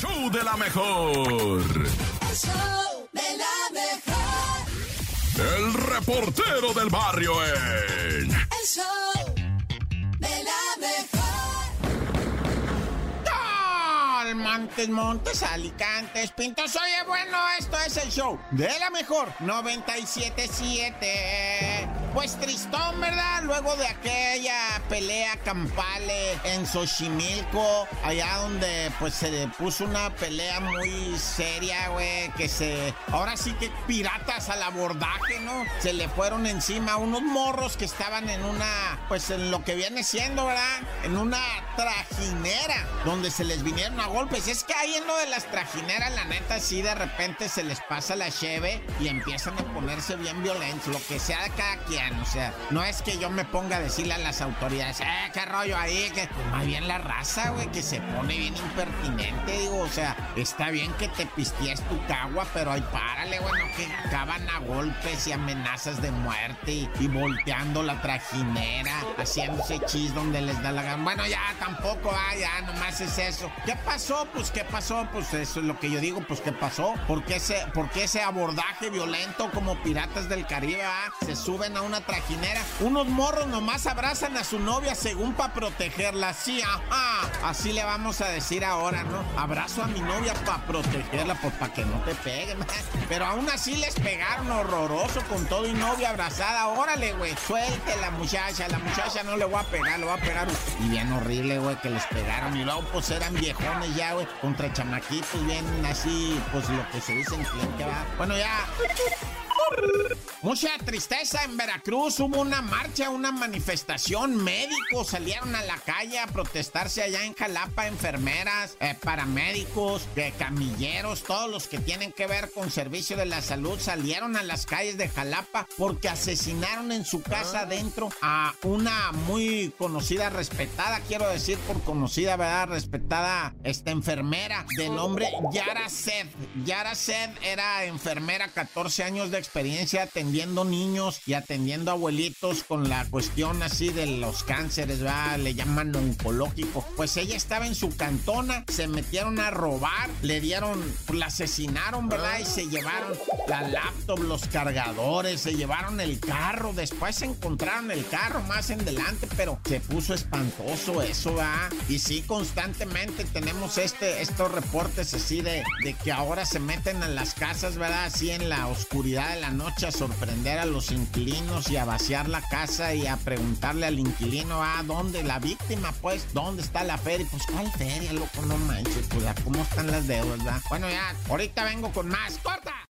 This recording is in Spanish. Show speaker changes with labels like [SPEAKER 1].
[SPEAKER 1] show de la mejor.
[SPEAKER 2] El show de la mejor.
[SPEAKER 1] El reportero del barrio en.
[SPEAKER 2] El show de la mejor.
[SPEAKER 3] Montes, Montes, Alicantes, Pintos. Oye, bueno, esto es el show de la mejor 977. Pues tristón, ¿verdad? Luego de aquella pelea campale en Xochimilco, allá donde pues se puso una pelea muy seria, güey, que se... Ahora sí que piratas al abordaje, ¿no? Se le fueron encima unos morros que estaban en una, pues en lo que viene siendo, ¿verdad? En una trajinera, donde se les vinieron a golpes. Es que ahí en lo de las trajineras, la neta, sí de repente se les pasa la cheve y empiezan a ponerse bien violentos, lo que sea de cada quien. O sea, no es que yo me ponga a decirle a las autoridades, eh, qué rollo ahí, que pues, más bien la raza, güey, que se pone bien impertinente, digo, o sea, está bien que te pisties tu cagua, pero ahí párale, bueno, que acaban a golpes y amenazas de muerte y, volteando la trajinera, haciéndose chis donde les da la gana. Bueno, ya tampoco, ah, ya nomás es eso. ¿Qué pasó? Pues, ¿qué pasó? Pues eso es lo que yo digo, pues, ¿qué pasó? ¿Por qué ese, por qué ese abordaje violento como piratas del Caribe, ah? Se suben a una trajinera. Unos morros nomás abrazan a su novia según para protegerla. Sí, ajá. Así le vamos a decir ahora, ¿no? Abrazo a mi novia para protegerla, pues para que no te peguen. Pero aún así les pegaron horroroso con todo y novia abrazada. Órale, güey, suelte la muchacha. La muchacha no le voy a pegar, le voy a pegar. Y bien horrible, güey, que les pegaron. Y luego, pues eran viejones ya, güey, contra chamaquitos, bien así, pues lo que se dice en cliente, va. Bueno, ya. Mucha tristeza en Veracruz, hubo una marcha, una manifestación, médicos salieron a la calle a protestarse allá en Jalapa, enfermeras, eh, paramédicos, eh, camilleros, todos los que tienen que ver con servicio de la salud salieron a las calles de Jalapa porque asesinaron en su casa adentro a una muy conocida, respetada, quiero decir por conocida, ¿verdad? Respetada, esta enfermera de nombre Yara Sed. Yara Sed era enfermera, 14 años de experiencia atendiendo niños y atendiendo abuelitos con la cuestión así de los cánceres, ¿verdad? Le llaman oncológico. Pues ella estaba en su cantona, se metieron a robar, le dieron, la asesinaron, ¿verdad? Y se llevaron la laptop, los cargadores, se llevaron el carro, después encontraron el carro más en delante, pero se puso espantoso eso, ¿verdad? Y sí, constantemente tenemos este, estos reportes así de, de que ahora se meten a las casas, ¿verdad? Así en la oscuridad de noche a sorprender a los inquilinos y a vaciar la casa y a preguntarle al inquilino, ah, ¿dónde la víctima? Pues, ¿dónde está la feria? Pues, ¿cuál feria, loco? No manches, pues, ¿cómo están las deudas, verdad? Bueno, ya, ahorita vengo con más. ¡Corta!